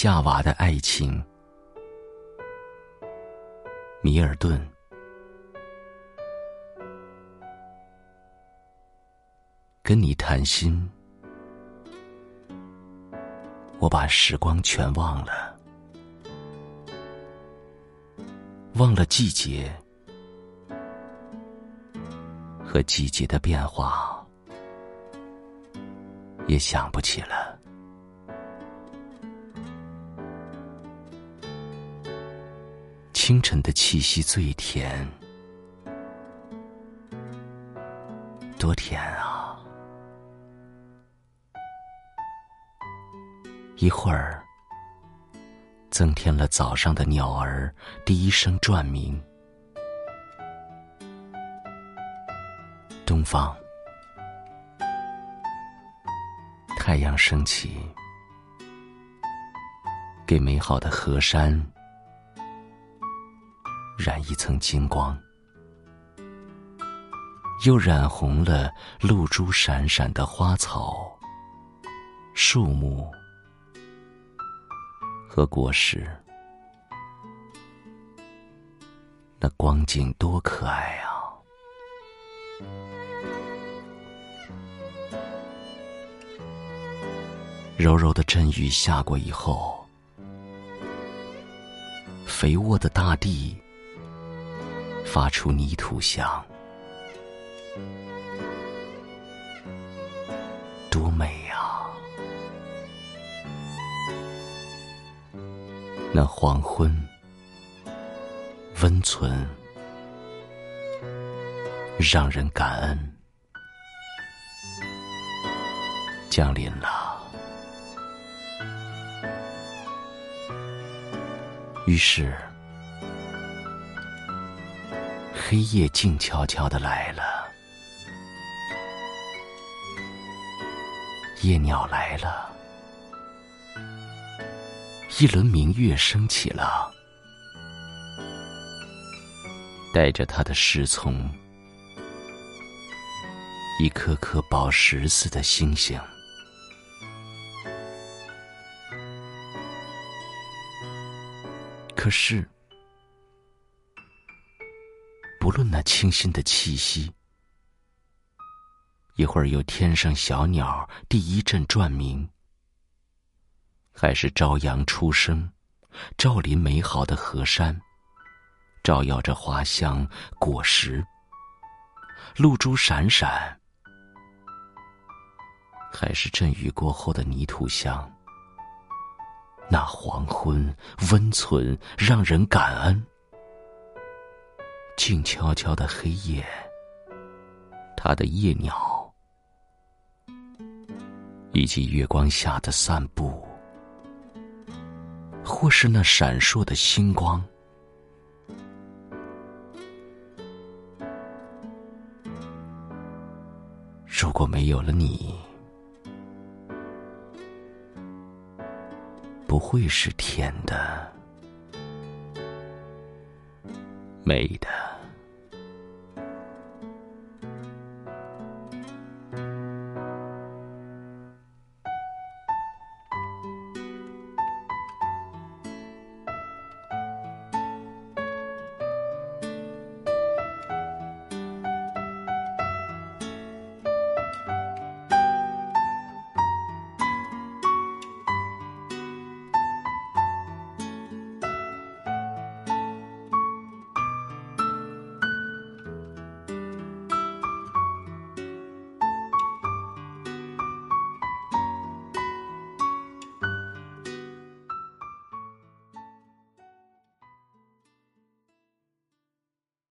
夏娃的爱情，米尔顿。跟你谈心，我把时光全忘了，忘了季节。和季节的变化，也想不起了。清晨的气息最甜，多甜啊！一会儿，增添了早上的鸟儿第一声转鸣。东方，太阳升起，给美好的河山染一层金光，又染红了露珠闪闪的花草、树木。和果实，那光景多可爱啊！柔柔的阵雨下过以后，肥沃的大地发出泥土香，多美！那黄昏，温存，让人感恩，降临了。于是，黑夜静悄悄的来了，夜鸟来了。一轮明月升起了，带着它的侍从，一颗颗宝石似的星星。可是，无论那清新的气息，一会儿有天上小鸟第一阵转鸣。还是朝阳初升，照临美好的河山，照耀着花香果实，露珠闪闪。还是阵雨过后的泥土香，那黄昏温存，让人感恩。静悄悄的黑夜，它的夜鸟，以及月光下的散步。或是那闪烁的星光，如果没有了你，不会是甜的、美的。